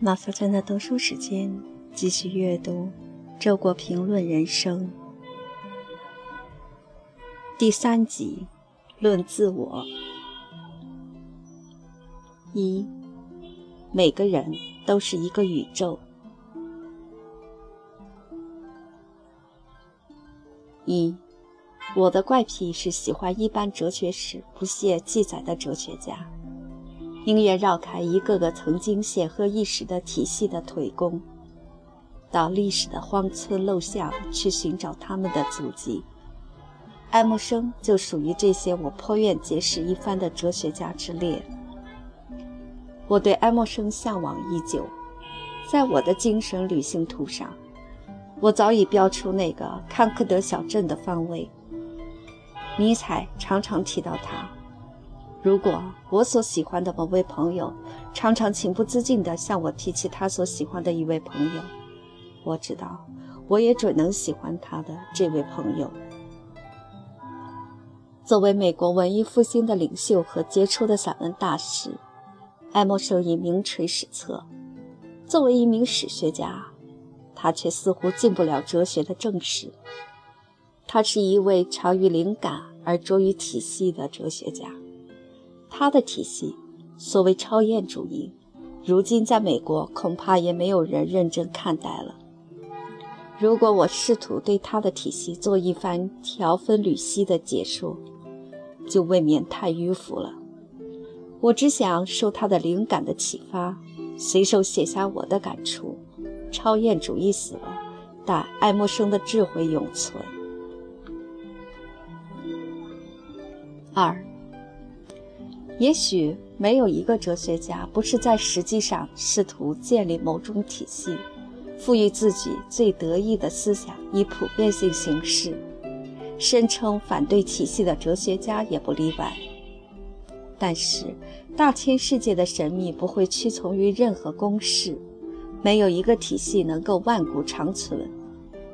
马小娟的读书时间，继续阅读《周国评论人生》第三集：论自我。一，每个人都是一个宇宙。一，我的怪癖是喜欢一般哲学史不屑记载的哲学家。宁愿绕开一个个曾经显赫一时的体系的腿工，到历史的荒村陋巷去寻找他们的足迹。爱默生就属于这些我颇愿结识一番的哲学家之列。我对爱默生向往已久，在我的精神旅行图上，我早已标出那个康克德小镇的方位。尼采常常提到他。如果我所喜欢的某位朋友常常情不自禁地向我提起他所喜欢的一位朋友，我知道我也准能喜欢他的这位朋友。作为美国文艺复兴的领袖和杰出的散文大师，爱默生已名垂史册。作为一名史学家，他却似乎进不了哲学的正史。他是一位长于灵感而拙于体系的哲学家。他的体系，所谓超验主义，如今在美国恐怕也没有人认真看待了。如果我试图对他的体系做一番条分缕析的解说，就未免太迂腐了。我只想受他的灵感的启发，随手写下我的感触：超验主义死了，但爱默生的智慧永存。二。也许没有一个哲学家不是在实际上试图建立某种体系，赋予自己最得意的思想以普遍性形式。声称反对体系的哲学家也不例外。但是，大千世界的神秘不会屈从于任何公式，没有一个体系能够万古长存。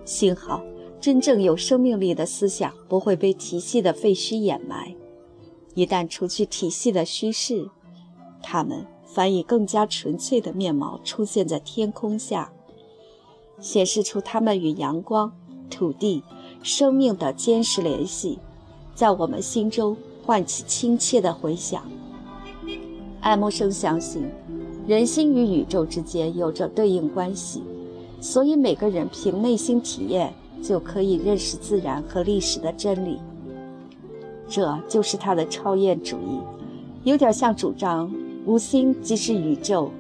幸好，真正有生命力的思想不会被体系的废墟掩埋。一旦除去体系的虚饰，它们反以更加纯粹的面貌出现在天空下，显示出它们与阳光、土地、生命的坚实联系，在我们心中唤起亲切的回响。爱默生相信，人心与宇宙之间有着对应关系，所以每个人凭内心体验就可以认识自然和历史的真理。这就是他的超验主义，有点像主张“无心即是宇宙，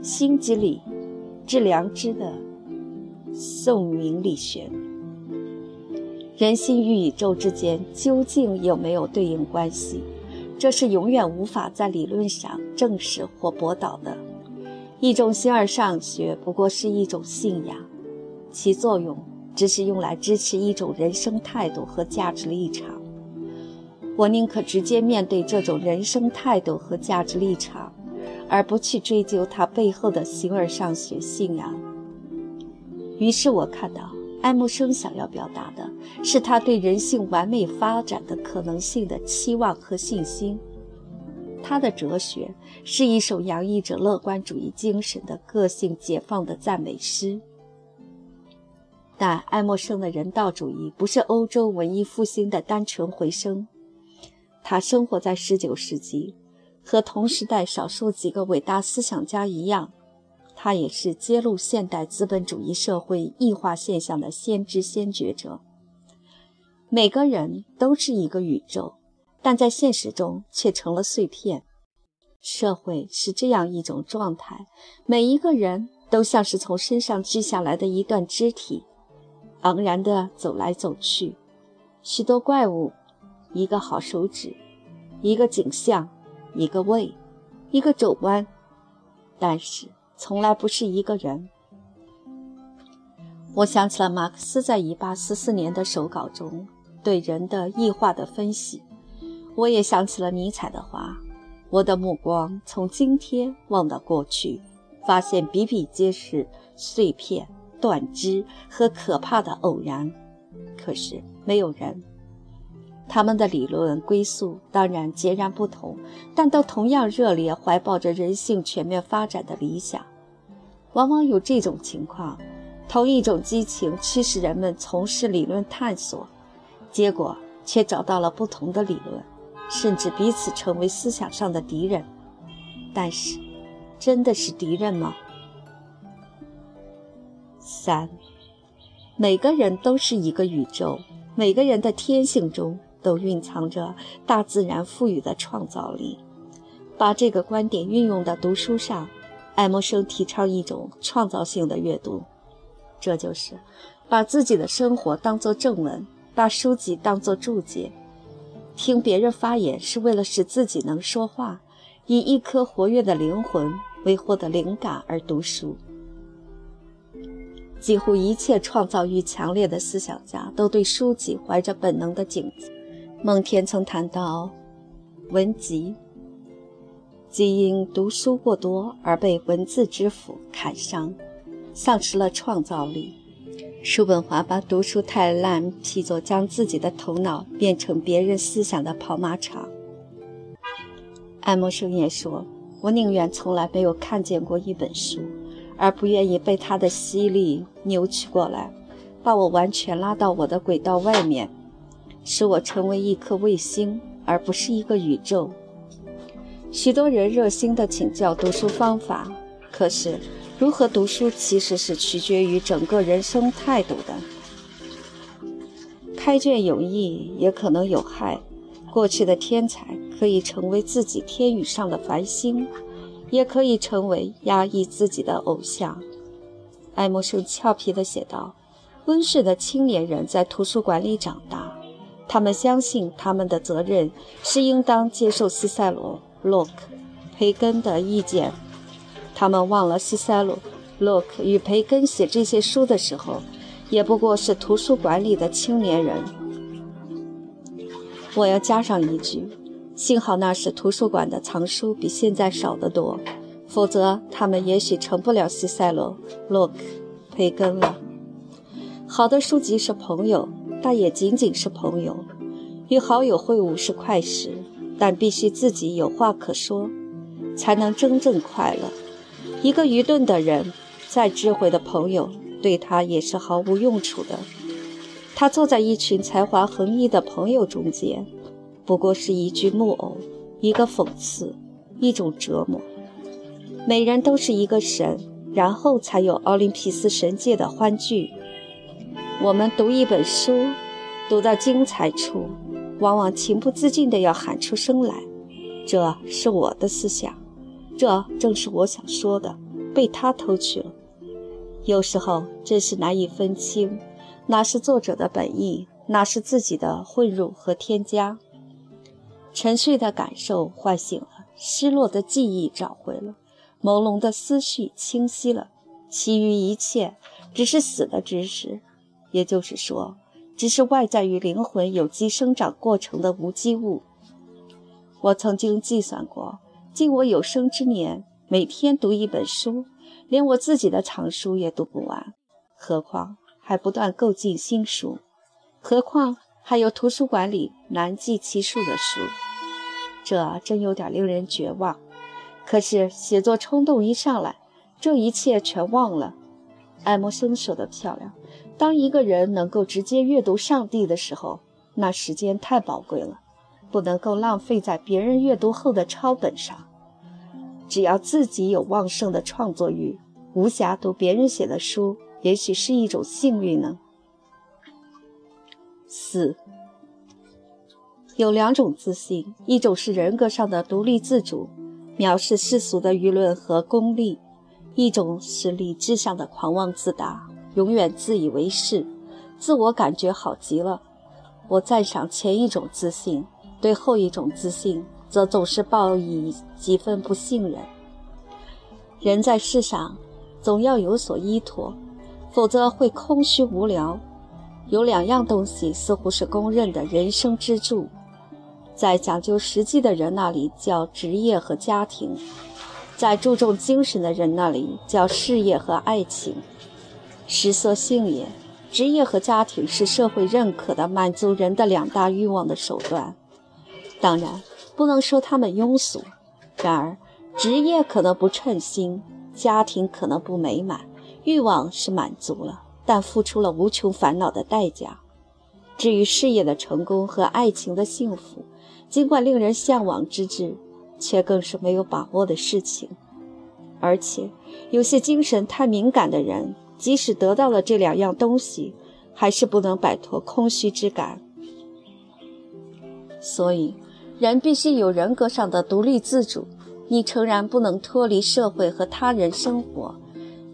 心即理，致良知”的宋明理学。人心与宇宙之间究竟有没有对应关系？这是永远无法在理论上证实或驳倒的。一种形而上学不过是一种信仰，其作用只是用来支持一种人生态度和价值立场。我宁可直接面对这种人生态度和价值立场，而不去追究它背后的形而上学信仰。于是我看到，爱默生想要表达的是他对人性完美发展的可能性的期望和信心。他的哲学是一首洋溢着乐观主义精神的个性解放的赞美诗。但爱默生的人道主义不是欧洲文艺复兴的单纯回声。他生活在19世纪，和同时代少数几个伟大思想家一样，他也是揭露现代资本主义社会异化现象的先知先觉者。每个人都是一个宇宙，但在现实中却成了碎片。社会是这样一种状态：每一个人都像是从身上锯下来的一段肢体，昂然地走来走去。许多怪物。一个好手指，一个景象，一个胃，一个肘弯，但是从来不是一个人。我想起了马克思在1844年的手稿中对人的异化的分析，我也想起了尼采的话：“我的目光从今天望到过去，发现比比皆是碎片、断肢和可怕的偶然，可是没有人。”他们的理论归宿当然截然不同，但都同样热烈怀抱着人性全面发展的理想。往往有这种情况：同一种激情驱使人们从事理论探索，结果却找到了不同的理论，甚至彼此成为思想上的敌人。但是，真的是敌人吗？三，每个人都是一个宇宙，每个人的天性中都蕴藏着大自然赋予的创造力。把这个观点运用到读书上，爱默生提倡一种创造性的阅读，这就是把自己的生活当作正文，把书籍当作注解。听别人发言是为了使自己能说话，以一颗活跃的灵魂为获得灵感而读书。几乎一切创造欲强烈的思想家都对书籍怀着本能的敬畏。孟天曾谈到，文集。即因读书过多而被文字之斧砍伤，丧失了创造力。叔本华把读书太烂批作将自己的头脑变成别人思想的跑马场。爱默生也说：“我宁愿从来没有看见过一本书，而不愿意被它的吸力扭曲过来，把我完全拉到我的轨道外面，使我成为一颗卫星，而不是一个宇宙。”许多人热心地请教读书方法，可是如何读书其实是取决于整个人生态度的。开卷有益，也可能有害。过去的天才可以成为自己天宇上的繁星，也可以成为压抑自己的偶像。爱默生俏皮地写道：“温室的青年人在图书馆里长大，他们相信他们的责任是应当接受西塞罗。”洛克、培根的意见，他们忘了西塞罗。洛克与培根写这些书的时候，也不过是图书馆里的青年人。我要加上一句：幸好那时图书馆的藏书比现在少得多，否则他们也许成不了西塞罗、洛克、培根了。好的书籍是朋友，但也仅仅是朋友。与好友会晤是快事。但必须自己有话可说，才能真正快乐。一个愚钝的人，再智慧的朋友，对他也是毫无用处的。他坐在一群才华横溢的朋友中间，不过是一具木偶，一个讽刺，一种折磨。每人都是一个神，然后才有奥林匹斯神界的欢聚。我们读一本书，读到精彩处。往往情不自禁地要喊出声来，这是我的思想，这正是我想说的，被他偷去了。有时候真是难以分清，哪是作者的本意，哪是自己的混入和添加。沉睡的感受唤醒了，失落的记忆找回了，朦胧的思绪清晰了，其余一切只是死的知识，也就是说。只是外在于灵魂有机生长过程的无机物。我曾经计算过，尽我有生之年，每天读一本书，连我自己的藏书也读不完，何况还不断购进新书，何况还有图书馆里难计其数的书，这真有点令人绝望。可是写作冲动一上来，这一切全忘了。爱默生说的漂亮。当一个人能够直接阅读上帝的时候，那时间太宝贵了，不能够浪费在别人阅读后的抄本上。只要自己有旺盛的创作欲，无暇读别人写的书，也许是一种幸运呢。四，有两种自信，一种是人格上的独立自主，藐视世俗的舆论和功利；一种是理智上的狂妄自大。永远自以为是，自我感觉好极了。我赞赏前一种自信，对后一种自信则总是抱以几分不信任。人在世上总要有所依托，否则会空虚无聊。有两样东西似乎是公认的人生支柱，在讲究实际的人那里叫职业和家庭，在注重精神的人那里叫事业和爱情。食色性也，职业和家庭是社会认可的满足人的两大欲望的手段。当然，不能说他们庸俗。然而，职业可能不称心，家庭可能不美满，欲望是满足了，但付出了无穷烦恼的代价。至于事业的成功和爱情的幸福，尽管令人向往之至，却更是没有把握的事情。而且，有些精神太敏感的人，即使得到了这两样东西，还是不能摆脱空虚之感。所以，人必须有人格上的独立自主。你诚然不能脱离社会和他人生活，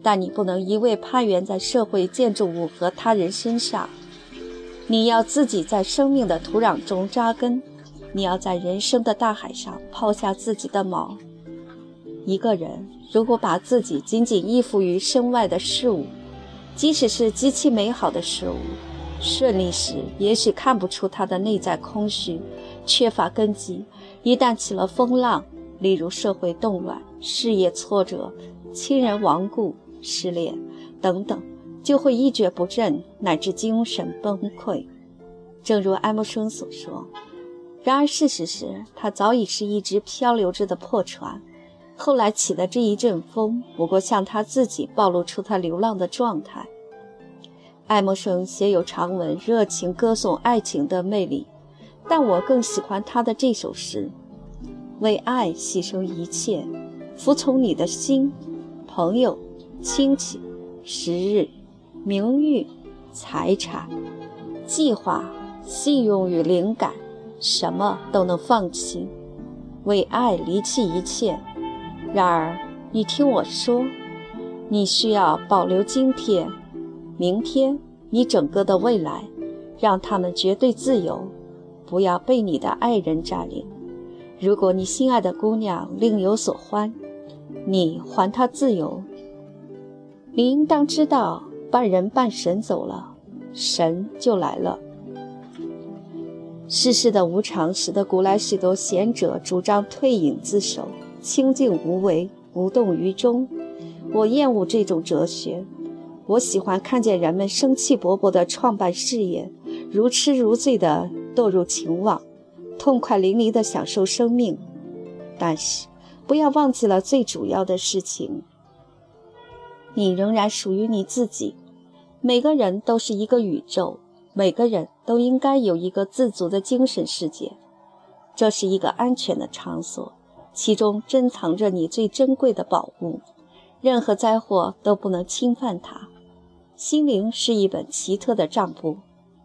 但你不能一味攀援在社会建筑物和他人身上。你要自己在生命的土壤中扎根，你要在人生的大海上抛下自己的锚。一个人如果把自己仅仅依附于身外的事物，即使是极其美好的事物，顺利时也许看不出他的内在空虚、缺乏根基。一旦起了风浪，例如社会动乱、事业挫折、亲人亡故、失恋等等，就会一蹶不振，乃至精神崩溃。正如爱默生所说。然而事实是他早已是一只漂流着的破船，后来起的这一阵风，不过向他自己暴露出他流浪的状态。爱默生写有长文，热情歌颂爱情的魅力，但我更喜欢他的这首诗。为爱牺牲一切，服从你的心，朋友、亲戚、时日、名誉、财产、计划、信用与灵感，什么都能放弃，为爱离弃一切。然而，你听我说，你需要保留今天、明天，你整个的未来，让他们绝对自由，不要被你的爱人占领。如果你心爱的姑娘另有所欢，你还她自由。你应当知道，半人半神走了，神就来了。世事的无常使得古来许多贤者主张退隐自守，清静无为，无动于衷。我厌恶这种哲学，我喜欢看见人们生气勃勃地创办事业，如痴如醉地堕入情网。痛快淋漓地享受生命，但是不要忘记了最主要的事情：你仍然属于你自己。每个人都是一个宇宙，每个人都应该有一个自足的精神世界。这是一个安全的场所，其中珍藏着你最珍贵的宝物，任何灾祸都不能侵犯它。心灵是一本奇特的账簿，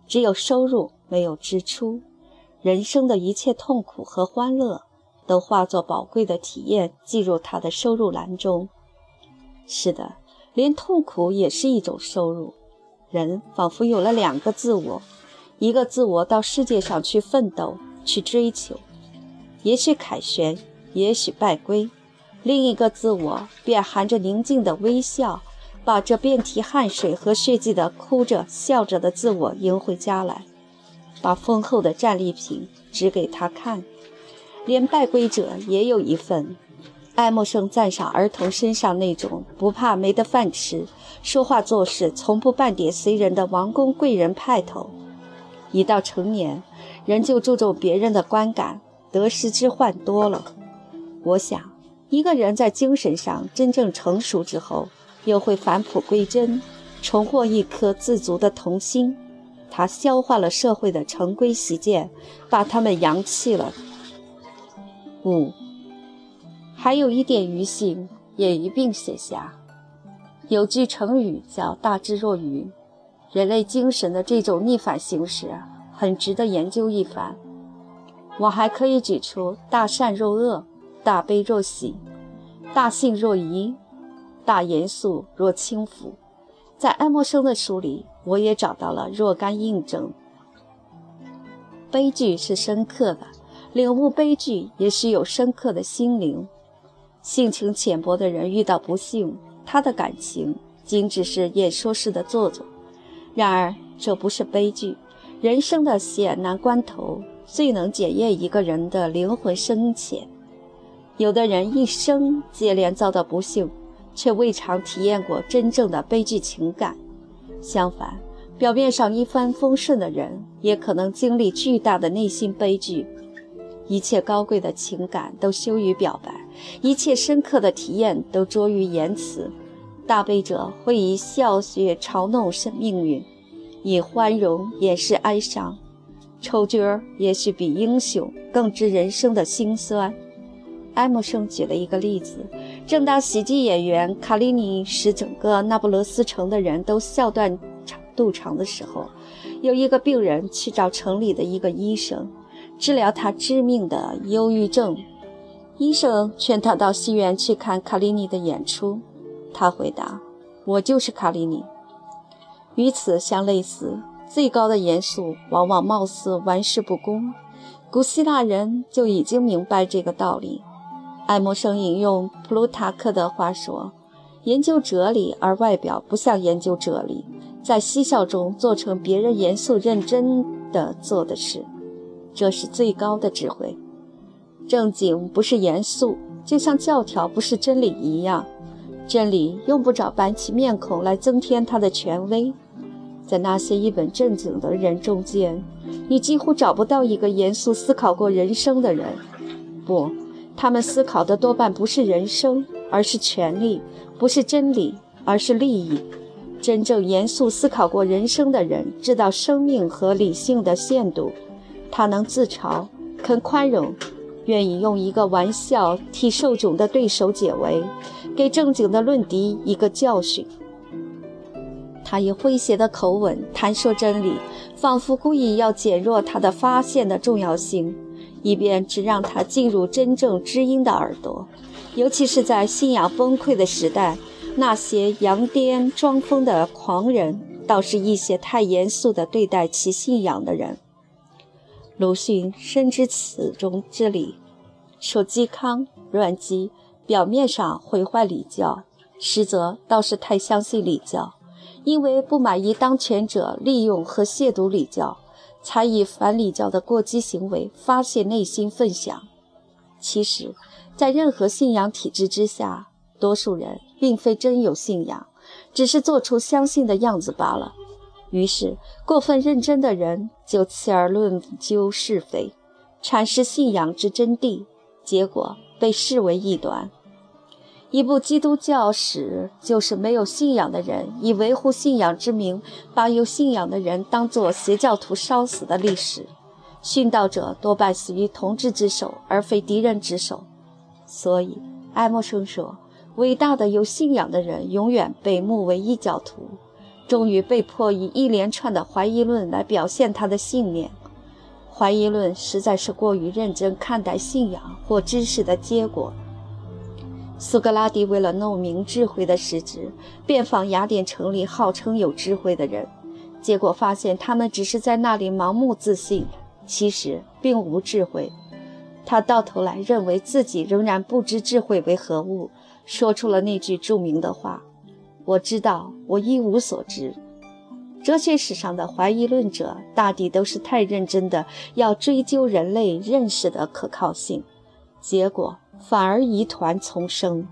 只有收入，没有支出。人生的一切痛苦和欢乐，都化作宝贵的体验，记入他的收入栏中。是的，连痛苦也是一种收入。人仿佛有了两个自我：一个自我到世界上去奋斗、去追求，也许凯旋，也许败归；另一个自我便含着宁静的微笑，把这遍体汗水和血迹的哭着、笑着的自我迎回家来。把丰厚的战利品指给他看，连败归者也有一份。爱默生赞赏儿童身上那种不怕没得饭吃、说话做事从不半点随人的王公贵人派头。一到成年，人就注重别人的观感，得失之患多了。我想，一个人在精神上真正成熟之后，又会返璞归真，重获一颗自足的童心。他消化了社会的成规习见，把他们扬弃了。五，还有一点余性也一并写下。有句成语叫“大智若愚”，人类精神的这种逆反形式很值得研究一番。我还可以举出“大善若恶，大悲若喜，大信若疑，大严肃若轻浮”。在爱默生的书里。我也找到了若干印证。悲剧是深刻的，领悟悲剧也需有深刻的心灵。性情浅薄的人遇到不幸，他的感情仅只是演说式的做作。然而，这不是悲剧。人生的险难关头，最能检验一个人的灵魂深浅。有的人一生接连遭到不幸，却未尝体验过真正的悲剧情感。相反，表面上一帆风顺的人，也可能经历巨大的内心悲剧。一切高贵的情感都羞于表白，一切深刻的体验都拙于言辞。大悲者会以笑谑嘲弄生命运，以欢容掩饰哀伤。丑角儿也许比英雄更知人生的辛酸。埃默生举了一个例子：正当喜剧演员卡利尼使整个那不勒斯城的人都笑断肠肚肠的时候，有一个病人去找城里的一个医生，治疗他致命的忧郁症。医生劝他到戏院去看卡利尼的演出。他回答：“我就是卡利尼。”与此相类似，最高的严肃往往貌似玩世不恭。古希腊人就已经明白这个道理。爱默生引用普鲁塔克的话说：“研究哲理而外表不像研究哲理，在嬉笑中做成别人严肃认真的做的事，这是最高的智慧。正经不是严肃，就像教条不是真理一样。”真理用不着板起面孔来增添它的权威，在那些一本正经的人中间，你几乎找不到一个严肃思考过人生的人。不，他们思考的多半不是人生，而是权力；不是真理，而是利益。真正严肃思考过人生的人，知道生命和理性的限度，他能自嘲，肯宽容。愿意用一个玩笑替受窘的对手解围，给正经的论敌一个教训。他以诙谐的口吻谈说真理，仿佛故意要减弱他的发现的重要性，以便只让他进入真正知音的耳朵。尤其是在信仰崩溃的时代，那些扬癫装疯的狂人，倒是一些太严肃地对待其信仰的人。鲁迅深知此中之理，说嵇康、阮籍表面上毁坏礼教，实则倒是太相信礼教，因为不满意当权者利用和亵渎礼教，才以反礼教的过激行为发泄内心愤想。其实，在任何信仰体制之下，多数人并非真有信仰，只是做出相信的样子罢了。于是，过分认真的人就弃而论究是非，阐释信仰之真谛，结果被视为异端。一部基督教史就是没有信仰的人以维护信仰之名，把有信仰的人当作邪教徒烧死的历史。殉道者多半死于同志之手，而非敌人之手。所以，爱默生说：“伟大的有信仰的人永远被目为异教徒。”终于被迫以一连串的怀疑论来表现他的信念。怀疑论实在是过于认真看待信仰或知识的结果。苏格拉底为了弄明智慧的实质，遍访雅典城里号称有智慧的人，结果发现他们只是在那里盲目自信，其实并无智慧。他到头来认为自己仍然不知智慧为何物，说出了那句著名的话。我知道，我一无所知。哲学史上的怀疑论者，大抵都是太认真的要追究人类认识的可靠性，结果反而疑团丛生。